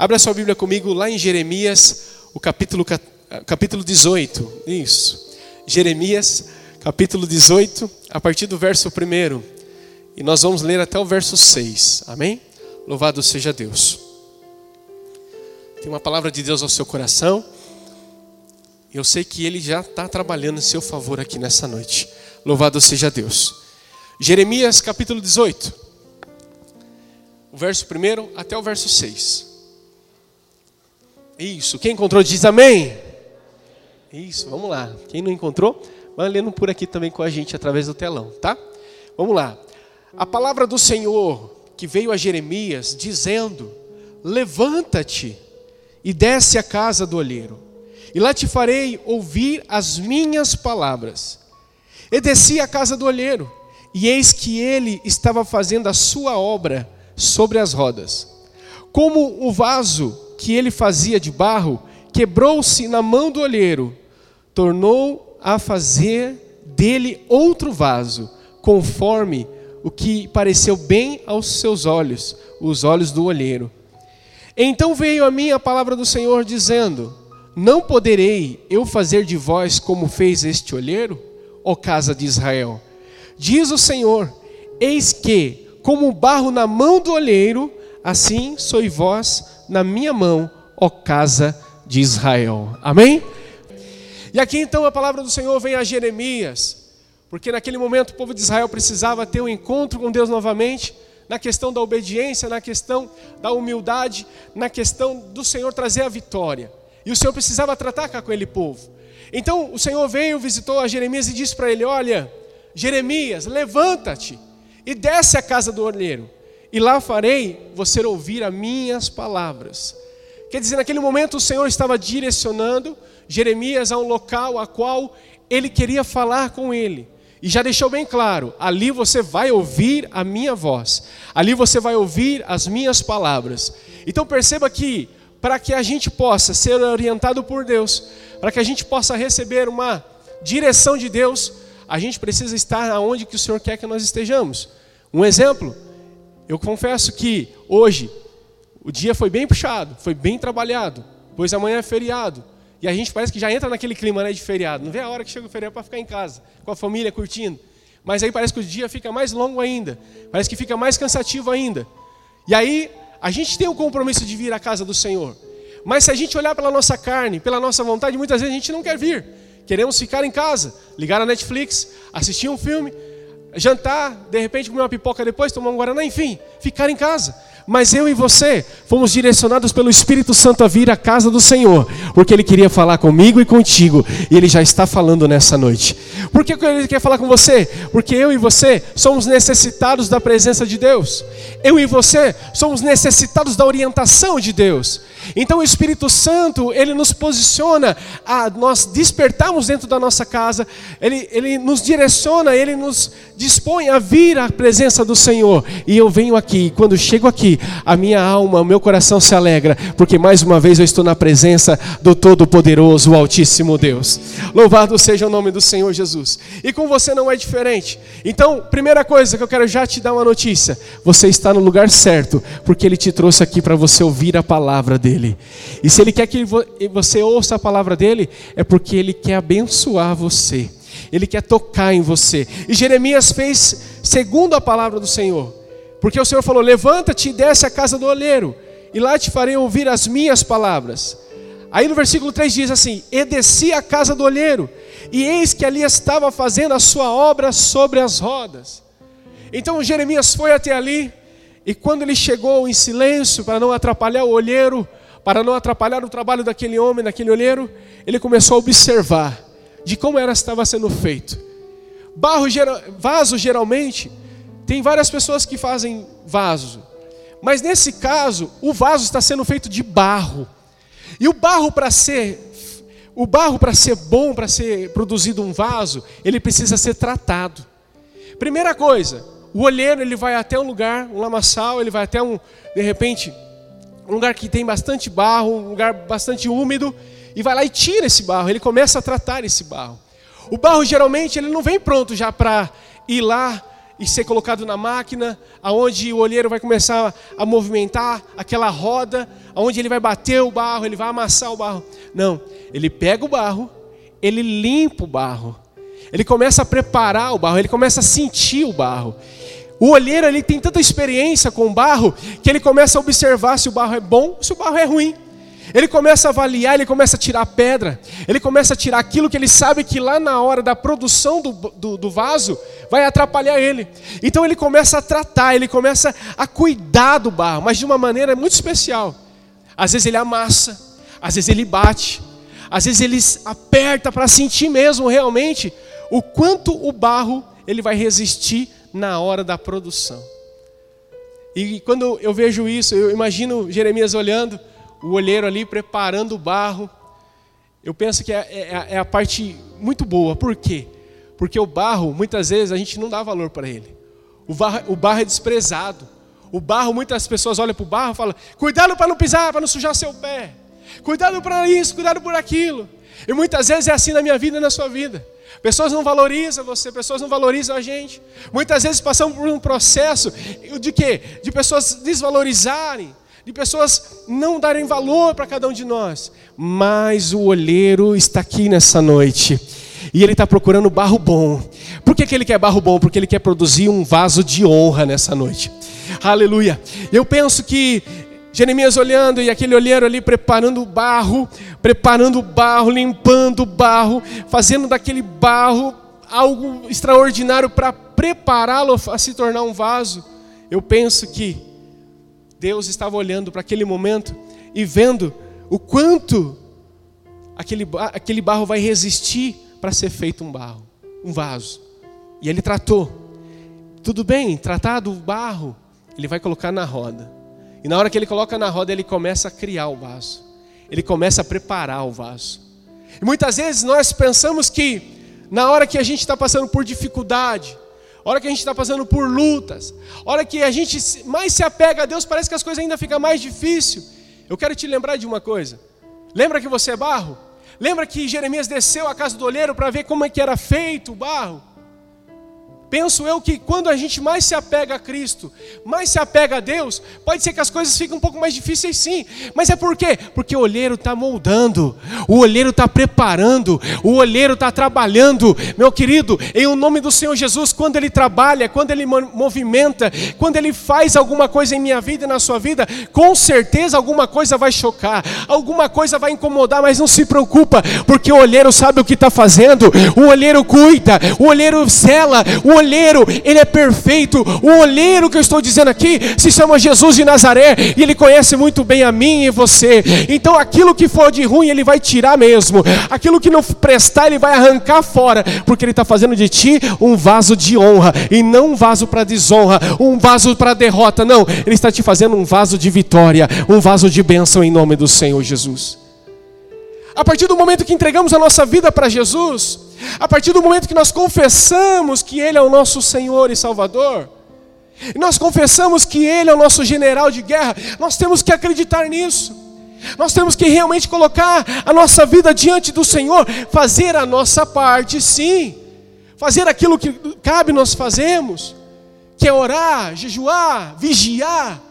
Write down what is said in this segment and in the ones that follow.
Abra sua Bíblia comigo lá em Jeremias, o capítulo, capítulo 18. Isso. Jeremias, capítulo 18, a partir do verso 1. E nós vamos ler até o verso 6. Amém? Louvado seja Deus. Tem uma palavra de Deus ao seu coração. Eu sei que Ele já está trabalhando em seu favor aqui nessa noite. Louvado seja Deus. Jeremias capítulo 18. O verso 1 até o verso 6. Isso. Quem encontrou diz amém. Isso, vamos lá. Quem não encontrou, vai lendo por aqui também com a gente através do telão, tá? Vamos lá. A palavra do Senhor que veio a Jeremias dizendo: Levanta-te e desce à casa do olheiro, e lá te farei ouvir as minhas palavras. E desci à casa do olheiro, e eis que ele estava fazendo a sua obra sobre as rodas. Como o vaso que ele fazia de barro quebrou-se na mão do olheiro, tornou a fazer dele outro vaso, conforme o que pareceu bem aos seus olhos, os olhos do olheiro. Então veio a mim a palavra do Senhor dizendo: Não poderei eu fazer de vós como fez este olheiro, ó casa de Israel? Diz o Senhor: Eis que, como barro na mão do olheiro, assim sois vós na minha mão, ó casa de Israel. Amém? E aqui então a palavra do Senhor vem a Jeremias, porque naquele momento o povo de Israel precisava ter um encontro com Deus novamente, na questão da obediência, na questão da humildade, na questão do Senhor trazer a vitória. E o Senhor precisava tratar com aquele povo. Então o Senhor veio, visitou a Jeremias e disse para ele: Olha, Jeremias, levanta-te e desce à casa do orneiro, e lá farei você ouvir as minhas palavras. Quer dizer, naquele momento o Senhor estava direcionando Jeremias a um local a qual ele queria falar com ele. E já deixou bem claro: ali você vai ouvir a minha voz, ali você vai ouvir as minhas palavras. Então perceba que, para que a gente possa ser orientado por Deus, para que a gente possa receber uma direção de Deus, a gente precisa estar aonde que o Senhor quer que nós estejamos. Um exemplo, eu confesso que hoje o dia foi bem puxado, foi bem trabalhado, pois amanhã é feriado. E a gente parece que já entra naquele clima né, de feriado. Não vê a hora que chega o feriado para ficar em casa, com a família curtindo. Mas aí parece que o dia fica mais longo ainda. Parece que fica mais cansativo ainda. E aí a gente tem o compromisso de vir à casa do Senhor. Mas se a gente olhar pela nossa carne, pela nossa vontade, muitas vezes a gente não quer vir. Queremos ficar em casa, ligar a Netflix, assistir um filme, jantar, de repente comer uma pipoca depois, tomar um guaraná, enfim, ficar em casa. Mas eu e você fomos direcionados pelo Espírito Santo a vir à casa do Senhor, porque Ele queria falar comigo e contigo, e Ele já está falando nessa noite. Por que Ele quer falar com você? Porque eu e você somos necessitados da presença de Deus, eu e você somos necessitados da orientação de Deus. Então o Espírito Santo, ele nos posiciona a nós despertarmos dentro da nossa casa, ele, ele nos direciona, ele nos dispõe a vir à presença do Senhor. E eu venho aqui, quando chego aqui, a minha alma, o meu coração se alegra, porque mais uma vez eu estou na presença do Todo-Poderoso, Altíssimo Deus. Louvado seja o nome do Senhor Jesus. E com você não é diferente. Então, primeira coisa que eu quero já te dar uma notícia: você está no lugar certo, porque Ele te trouxe aqui para você ouvir a palavra dele. E se ele quer que você ouça a palavra dele, é porque ele quer abençoar você. Ele quer tocar em você. E Jeremias fez segundo a palavra do Senhor. Porque o Senhor falou: Levanta-te e desce à casa do olheiro, e lá te farei ouvir as minhas palavras. Aí no versículo 3 diz assim: E desci à casa do olheiro, e eis que ali estava fazendo a sua obra sobre as rodas. Então Jeremias foi até ali, e quando ele chegou em silêncio, para não atrapalhar o olheiro, para não atrapalhar o trabalho daquele homem, daquele olheiro, ele começou a observar de como era estava sendo feito. Barro, vaso geralmente tem várias pessoas que fazem vaso, mas nesse caso o vaso está sendo feito de barro. E o barro para ser o barro para ser bom, para ser produzido um vaso, ele precisa ser tratado. Primeira coisa, o olheiro ele vai até um lugar, um lamaçal, ele vai até um, de repente, um lugar que tem bastante barro, um lugar bastante úmido, e vai lá e tira esse barro, ele começa a tratar esse barro. O barro geralmente ele não vem pronto já para ir lá e ser colocado na máquina, aonde o olheiro vai começar a movimentar aquela roda, aonde ele vai bater o barro, ele vai amassar o barro. Não, ele pega o barro, ele limpa o barro. Ele começa a preparar o barro, ele começa a sentir o barro. O olheiro ele tem tanta experiência com o barro que ele começa a observar se o barro é bom, se o barro é ruim. Ele começa a avaliar, ele começa a tirar pedra, ele começa a tirar aquilo que ele sabe que lá na hora da produção do, do, do, vaso vai atrapalhar ele. Então ele começa a tratar, ele começa a cuidar do barro, mas de uma maneira muito especial. Às vezes ele amassa, às vezes ele bate, às vezes ele aperta para sentir mesmo realmente o quanto o barro ele vai resistir na hora da produção. E quando eu vejo isso, eu imagino Jeremias olhando o olheiro ali preparando o barro. Eu penso que é, é, é, a parte muito boa. Por quê? Porque o barro, muitas vezes, a gente não dá valor para ele. O barro, o barro é desprezado. O barro, muitas pessoas olham para o barro e falam: cuidado para não pisar, para não sujar seu pé. Cuidado para isso, cuidado por aquilo. E muitas vezes é assim na minha vida e na sua vida. Pessoas não valorizam você, pessoas não valorizam a gente. Muitas vezes passamos por um processo de quê? De pessoas desvalorizarem, de pessoas não darem valor para cada um de nós. Mas o olheiro está aqui nessa noite. E ele está procurando barro bom. Por que, que ele quer barro bom? Porque ele quer produzir um vaso de honra nessa noite. Aleluia. Eu penso que Jeremias olhando e aquele olheiro ali preparando o barro, preparando o barro, limpando o barro, fazendo daquele barro algo extraordinário para prepará-lo a se tornar um vaso. Eu penso que Deus estava olhando para aquele momento e vendo o quanto aquele, aquele barro vai resistir para ser feito um barro, um vaso. E ele tratou. Tudo bem, tratado o barro, ele vai colocar na roda. E na hora que ele coloca na roda, ele começa a criar o vaso. Ele começa a preparar o vaso. E muitas vezes nós pensamos que na hora que a gente está passando por dificuldade, hora que a gente está passando por lutas, hora que a gente mais se apega a Deus, parece que as coisas ainda ficam mais difíceis. Eu quero te lembrar de uma coisa. Lembra que você é barro? Lembra que Jeremias desceu à casa do olheiro para ver como é que era feito o barro? Penso eu que quando a gente mais se apega a Cristo, mais se apega a Deus, pode ser que as coisas fiquem um pouco mais difíceis sim. Mas é por quê? Porque o olheiro está moldando, o olheiro está preparando, o olheiro está trabalhando. Meu querido, em o nome do Senhor Jesus, quando Ele trabalha, quando Ele movimenta, quando Ele faz alguma coisa em minha vida e na sua vida, com certeza alguma coisa vai chocar, alguma coisa vai incomodar, mas não se preocupa, porque o olheiro sabe o que está fazendo, o olheiro cuida, o olheiro cela, o olheiro, ele é perfeito. O olheiro que eu estou dizendo aqui se chama Jesus de Nazaré e ele conhece muito bem a mim e você. Então aquilo que for de ruim, ele vai tirar mesmo. Aquilo que não prestar, ele vai arrancar fora, porque ele está fazendo de ti um vaso de honra e não um vaso para desonra, um vaso para derrota. Não, ele está te fazendo um vaso de vitória, um vaso de bênção em nome do Senhor Jesus. A partir do momento que entregamos a nossa vida para Jesus, a partir do momento que nós confessamos que Ele é o nosso Senhor e Salvador, e nós confessamos que Ele é o nosso general de guerra, nós temos que acreditar nisso. Nós temos que realmente colocar a nossa vida diante do Senhor, fazer a nossa parte, sim, fazer aquilo que cabe nós fazemos, que é orar, jejuar, vigiar,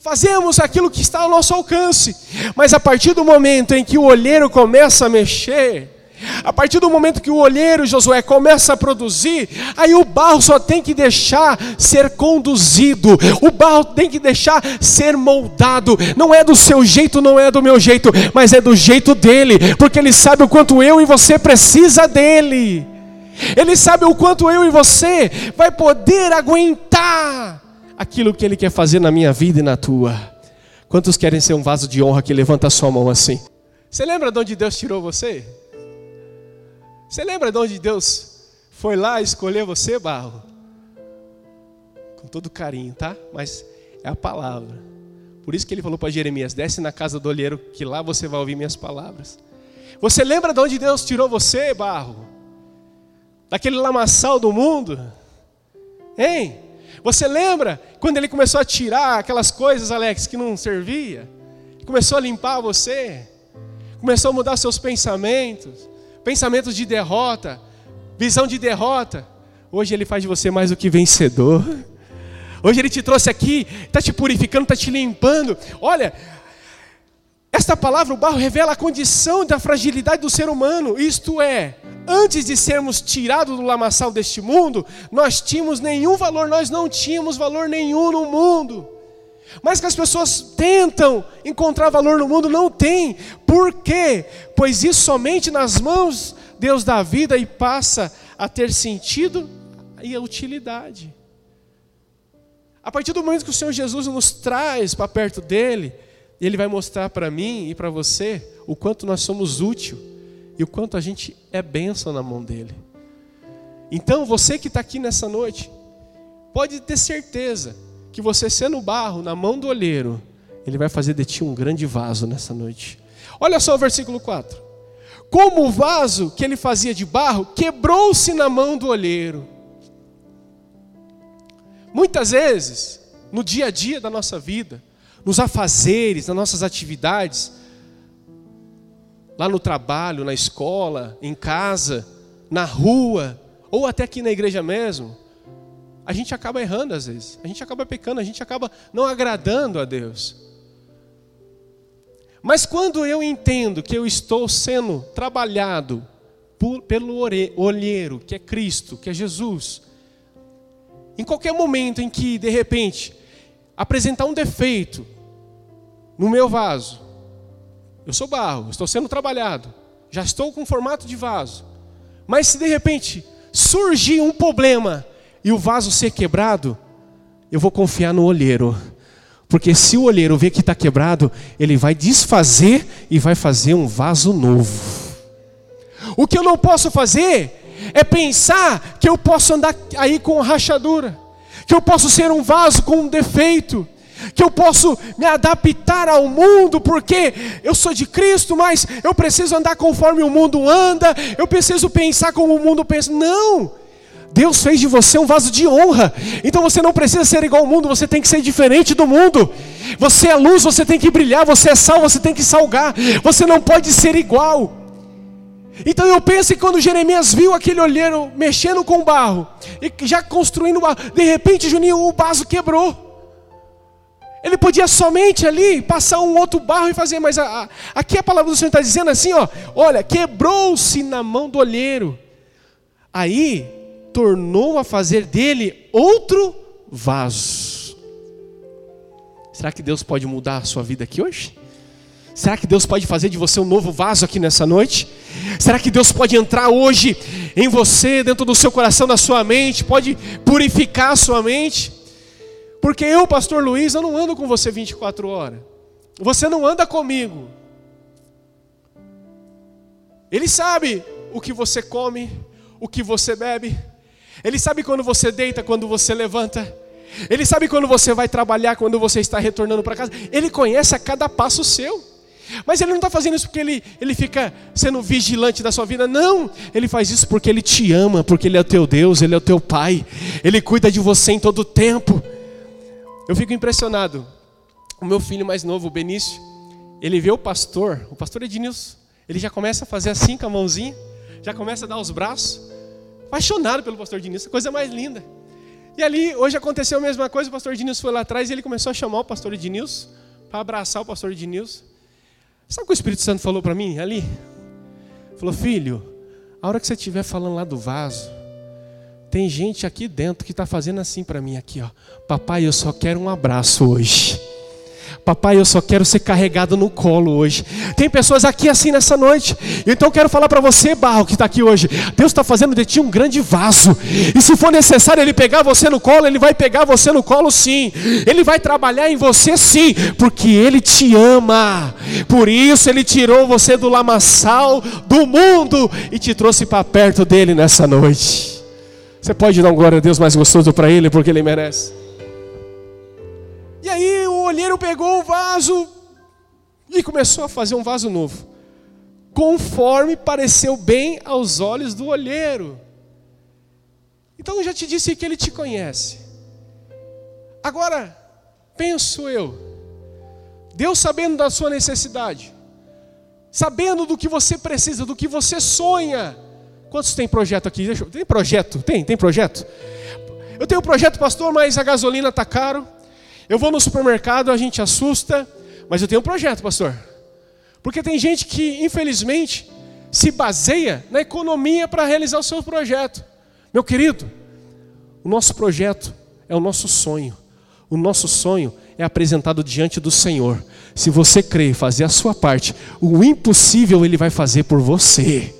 Fazemos aquilo que está ao nosso alcance, mas a partir do momento em que o olheiro começa a mexer, a partir do momento que o olheiro Josué começa a produzir, aí o barro só tem que deixar ser conduzido, o barro tem que deixar ser moldado. Não é do seu jeito, não é do meu jeito, mas é do jeito dele, porque ele sabe o quanto eu e você precisa dele. Ele sabe o quanto eu e você vai poder aguentar aquilo que Ele quer fazer na minha vida e na tua. Quantos querem ser um vaso de honra que levanta a sua mão assim? Você lembra de onde Deus tirou você? Você lembra de onde Deus foi lá escolher você, barro? Com todo carinho, tá? Mas é a palavra. Por isso que ele falou para Jeremias: desce na casa do olheiro, que lá você vai ouvir minhas palavras. Você lembra de onde Deus tirou você, barro? Daquele lamaçal do mundo? Hein? Você lembra quando ele começou a tirar aquelas coisas, Alex, que não servia? Começou a limpar você? Começou a mudar seus pensamentos? Pensamentos de derrota, visão de derrota. Hoje Ele faz de você mais do que vencedor. Hoje Ele te trouxe aqui, está te purificando, está te limpando. Olha, esta palavra, o barro, revela a condição da fragilidade do ser humano. Isto é, antes de sermos tirados do lamaçal deste mundo, nós tínhamos nenhum valor, nós não tínhamos valor nenhum no mundo. Mas que as pessoas tentam encontrar valor no mundo, não tem. Por quê? Pois isso somente nas mãos Deus dá vida e passa a ter sentido e a utilidade. A partir do momento que o Senhor Jesus nos traz para perto dele, ele vai mostrar para mim e para você o quanto nós somos útil e o quanto a gente é bênção na mão dele. Então, você que está aqui nessa noite, pode ter certeza que você sendo barro na mão do olheiro, ele vai fazer de ti um grande vaso nessa noite. Olha só o versículo 4. Como o vaso que ele fazia de barro quebrou-se na mão do olheiro. Muitas vezes, no dia a dia da nossa vida, nos afazeres, nas nossas atividades, lá no trabalho, na escola, em casa, na rua, ou até aqui na igreja mesmo, a gente acaba errando às vezes, a gente acaba pecando, a gente acaba não agradando a Deus. Mas quando eu entendo que eu estou sendo trabalhado por, pelo olheiro, que é Cristo, que é Jesus, em qualquer momento em que, de repente, apresentar um defeito no meu vaso, eu sou barro, estou sendo trabalhado, já estou com formato de vaso, mas se de repente surgir um problema e o vaso ser quebrado, eu vou confiar no olheiro. Porque se o olheiro ver que está quebrado, ele vai desfazer e vai fazer um vaso novo. O que eu não posso fazer é pensar que eu posso andar aí com rachadura, que eu posso ser um vaso com um defeito, que eu posso me adaptar ao mundo, porque eu sou de Cristo, mas eu preciso andar conforme o mundo anda, eu preciso pensar como o mundo pensa. Não! Deus fez de você um vaso de honra. Então você não precisa ser igual ao mundo, você tem que ser diferente do mundo. Você é luz, você tem que brilhar, você é sal, você tem que salgar. Você não pode ser igual. Então eu penso que quando Jeremias viu aquele olheiro mexendo com barro, e já construindo barro, de repente, Juninho, o vaso quebrou. Ele podia somente ali passar um outro barro e fazer, mas a, a, aqui a palavra do Senhor está dizendo assim: ó, olha, quebrou-se na mão do olheiro. Aí tornou a fazer dele outro vaso. Será que Deus pode mudar a sua vida aqui hoje? Será que Deus pode fazer de você um novo vaso aqui nessa noite? Será que Deus pode entrar hoje em você, dentro do seu coração, da sua mente, pode purificar a sua mente? Porque eu, pastor Luiz, eu não ando com você 24 horas. Você não anda comigo. Ele sabe o que você come, o que você bebe, ele sabe quando você deita, quando você levanta. Ele sabe quando você vai trabalhar, quando você está retornando para casa. Ele conhece a cada passo seu. Mas ele não está fazendo isso porque ele, ele fica sendo vigilante da sua vida. Não, ele faz isso porque ele te ama, porque ele é o teu Deus, ele é o teu Pai. Ele cuida de você em todo o tempo. Eu fico impressionado. O meu filho mais novo, o Benício, ele vê o pastor, o pastor Ednilson, ele já começa a fazer assim com a mãozinha, já começa a dar os braços apaixonado pelo pastor Diniz, coisa mais linda. E ali, hoje aconteceu a mesma coisa, o pastor Diniz foi lá atrás e ele começou a chamar o pastor Diniz para abraçar o pastor Diniz. Sabe o que o Espírito Santo falou para mim ali? Falou, filho, a hora que você estiver falando lá do vaso, tem gente aqui dentro que está fazendo assim para mim aqui, ó. Papai, eu só quero um abraço hoje. Papai, eu só quero ser carregado no colo hoje. Tem pessoas aqui assim nessa noite. Então quero falar para você, barro, que está aqui hoje. Deus está fazendo de ti um grande vaso. E se for necessário ele pegar você no colo, ele vai pegar você no colo sim. Ele vai trabalhar em você sim, porque ele te ama. Por isso ele tirou você do lamaçal do mundo e te trouxe para perto dele nessa noite. Você pode dar um glória a Deus mais gostoso para ele, porque ele merece. E aí olheiro pegou o vaso e começou a fazer um vaso novo, conforme pareceu bem aos olhos do olheiro. Então eu já te disse que ele te conhece. Agora, penso eu, Deus sabendo da sua necessidade, sabendo do que você precisa, do que você sonha, Quantos tem projeto aqui? Deixa eu... Tem projeto? Tem? Tem projeto? Eu tenho um projeto, pastor, mas a gasolina está caro. Eu vou no supermercado, a gente assusta, mas eu tenho um projeto, pastor. Porque tem gente que, infelizmente, se baseia na economia para realizar o seu projeto. Meu querido, o nosso projeto é o nosso sonho. O nosso sonho é apresentado diante do Senhor. Se você e fazer a sua parte, o impossível Ele vai fazer por você.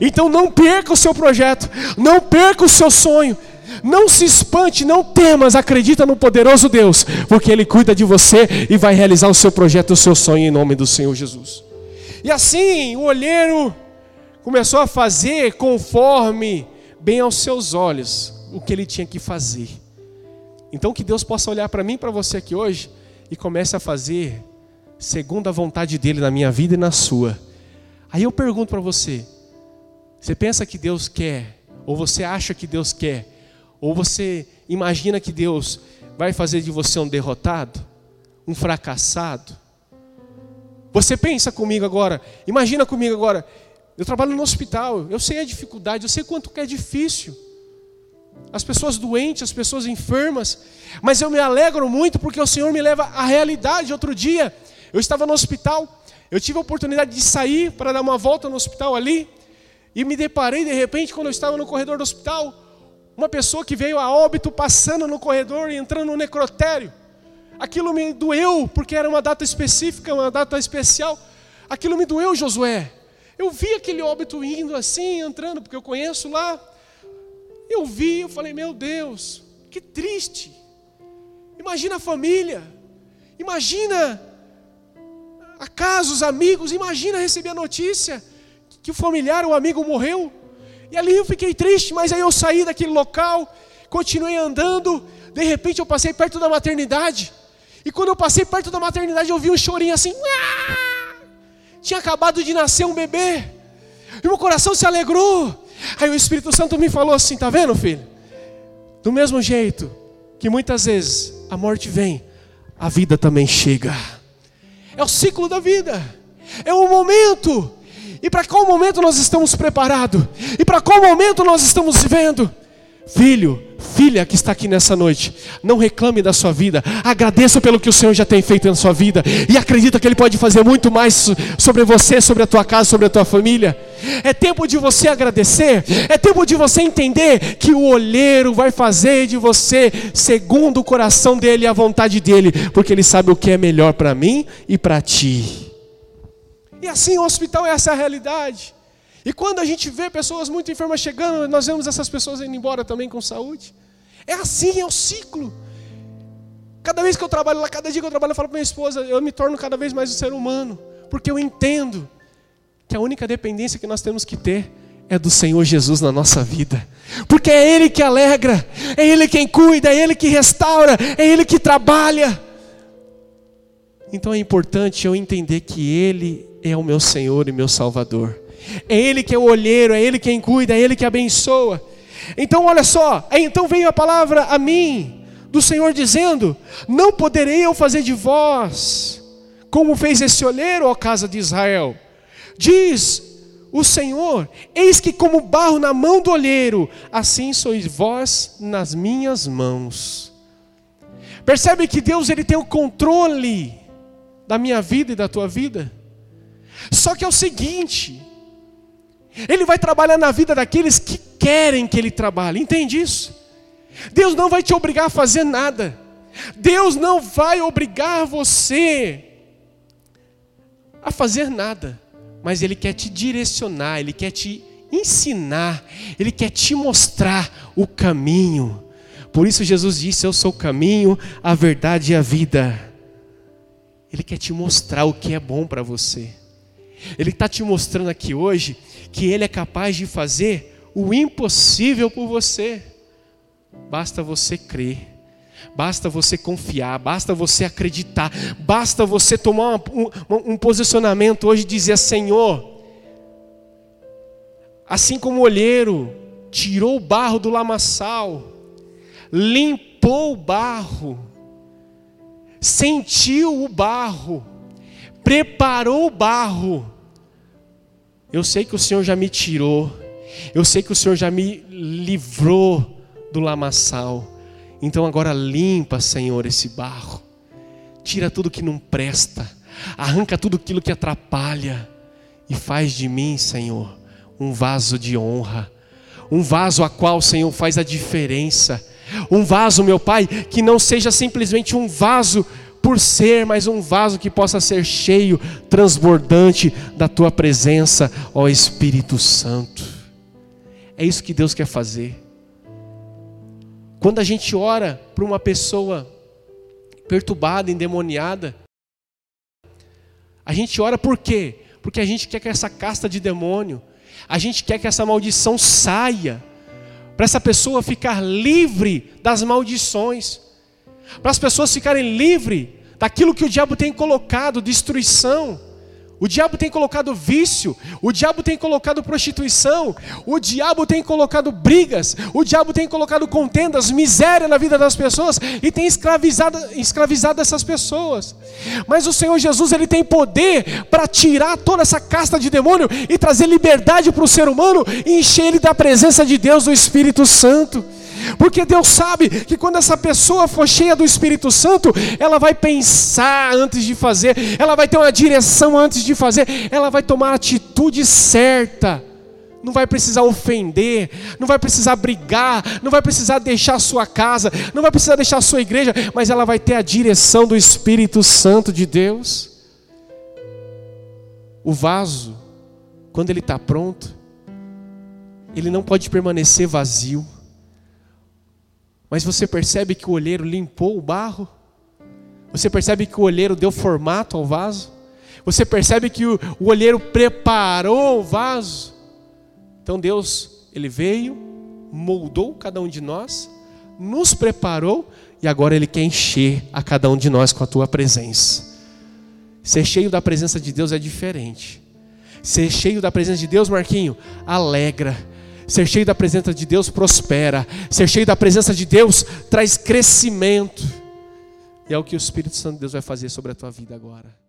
Então não perca o seu projeto, não perca o seu sonho. Não se espante, não temas, acredita no poderoso Deus, porque Ele cuida de você e vai realizar o seu projeto, o seu sonho em nome do Senhor Jesus. E assim o olheiro começou a fazer conforme bem aos seus olhos o que ele tinha que fazer. Então que Deus possa olhar para mim e para você aqui hoje e comece a fazer segundo a vontade dele na minha vida e na sua. Aí eu pergunto para você: você pensa que Deus quer, ou você acha que Deus quer, ou você imagina que Deus vai fazer de você um derrotado, um fracassado? Você pensa comigo agora, imagina comigo agora, eu trabalho no hospital, eu sei a dificuldade, eu sei quanto que é difícil. As pessoas doentes, as pessoas enfermas, mas eu me alegro muito porque o Senhor me leva à realidade. Outro dia, eu estava no hospital, eu tive a oportunidade de sair para dar uma volta no hospital ali, e me deparei de repente, quando eu estava no corredor do hospital, uma pessoa que veio a óbito passando no corredor e entrando no necrotério. Aquilo me doeu, porque era uma data específica, uma data especial. Aquilo me doeu, Josué. Eu vi aquele óbito indo assim, entrando, porque eu conheço lá. Eu vi, eu falei, meu Deus, que triste. Imagina a família, imagina a os amigos, imagina receber a notícia que o familiar, o amigo morreu. E ali eu fiquei triste, mas aí eu saí daquele local, continuei andando, de repente eu passei perto da maternidade. E quando eu passei perto da maternidade, eu vi um chorinho assim. Tinha acabado de nascer um bebê. E meu coração se alegrou. Aí o Espírito Santo me falou assim: tá vendo, filho? Do mesmo jeito que muitas vezes a morte vem, a vida também chega. É o ciclo da vida. É o momento e para qual momento nós estamos preparados? E para qual momento nós estamos vivendo? Filho, filha que está aqui nessa noite, não reclame da sua vida, agradeça pelo que o Senhor já tem feito na sua vida e acredita que Ele pode fazer muito mais sobre você, sobre a tua casa, sobre a tua família. É tempo de você agradecer, é tempo de você entender que o olheiro vai fazer de você segundo o coração dele e a vontade dele, porque Ele sabe o que é melhor para mim e para ti. E assim o hospital é essa realidade. E quando a gente vê pessoas muito enfermas chegando, nós vemos essas pessoas indo embora também com saúde. É assim, é o ciclo. Cada vez que eu trabalho lá, cada dia que eu trabalho, eu falo para minha esposa, eu me torno cada vez mais um ser humano, porque eu entendo que a única dependência que nós temos que ter é do Senhor Jesus na nossa vida. Porque é Ele que alegra, é Ele quem cuida, é Ele que restaura, é Ele que trabalha. Então é importante eu entender que Ele é o meu Senhor e meu Salvador. É Ele que é o olheiro, é Ele quem cuida, é Ele que abençoa. Então, olha só, então veio a palavra a mim, do Senhor dizendo: Não poderei eu fazer de vós, como fez esse olheiro, ó casa de Israel. Diz o Senhor: Eis que, como barro na mão do olheiro, assim sois vós nas minhas mãos. Percebe que Deus ele tem o controle da minha vida e da tua vida? Só que é o seguinte: Ele vai trabalhar na vida daqueles que querem que Ele trabalhe, entende isso? Deus não vai te obrigar a fazer nada, Deus não vai obrigar você a fazer nada, mas Ele quer te direcionar, Ele quer te ensinar, Ele quer te mostrar o caminho. Por isso Jesus disse: Eu sou o caminho, a verdade e a vida. Ele quer te mostrar o que é bom para você. Ele está te mostrando aqui hoje que Ele é capaz de fazer o impossível por você. Basta você crer, basta você confiar, basta você acreditar, basta você tomar um, um, um posicionamento hoje e dizer: Senhor, assim como o olheiro tirou o barro do lamaçal, limpou o barro, sentiu o barro, preparou o barro, eu sei que o Senhor já me tirou. Eu sei que o Senhor já me livrou do lamaçal. Então agora limpa, Senhor, esse barro. Tira tudo que não presta. Arranca tudo aquilo que atrapalha. E faz de mim, Senhor, um vaso de honra. Um vaso a qual, Senhor, faz a diferença. Um vaso, meu Pai, que não seja simplesmente um vaso por ser, mas um vaso que possa ser cheio, transbordante da tua presença, ó Espírito Santo. É isso que Deus quer fazer. Quando a gente ora para uma pessoa perturbada, endemoniada, a gente ora por quê? Porque a gente quer que essa casta de demônio, a gente quer que essa maldição saia, para essa pessoa ficar livre das maldições, para as pessoas ficarem livres daquilo que o diabo tem colocado, destruição. O diabo tem colocado vício, o diabo tem colocado prostituição, o diabo tem colocado brigas, o diabo tem colocado contendas, miséria na vida das pessoas e tem escravizado, escravizado essas pessoas. Mas o Senhor Jesus ele tem poder para tirar toda essa casta de demônio e trazer liberdade para o ser humano e encher ele da presença de Deus, do Espírito Santo. Porque Deus sabe que quando essa pessoa for cheia do Espírito Santo, ela vai pensar antes de fazer, ela vai ter uma direção antes de fazer, ela vai tomar a atitude certa. Não vai precisar ofender, não vai precisar brigar, não vai precisar deixar a sua casa, não vai precisar deixar a sua igreja, mas ela vai ter a direção do Espírito Santo de Deus. O vaso, quando ele está pronto, ele não pode permanecer vazio. Mas você percebe que o olheiro limpou o barro? Você percebe que o olheiro deu formato ao vaso? Você percebe que o, o olheiro preparou o vaso? Então Deus, Ele veio, moldou cada um de nós, nos preparou e agora Ele quer encher a cada um de nós com a tua presença. Ser cheio da presença de Deus é diferente. Ser cheio da presença de Deus, Marquinho, alegra Ser cheio da presença de Deus prospera. Ser cheio da presença de Deus traz crescimento. E é o que o Espírito Santo de Deus vai fazer sobre a tua vida agora.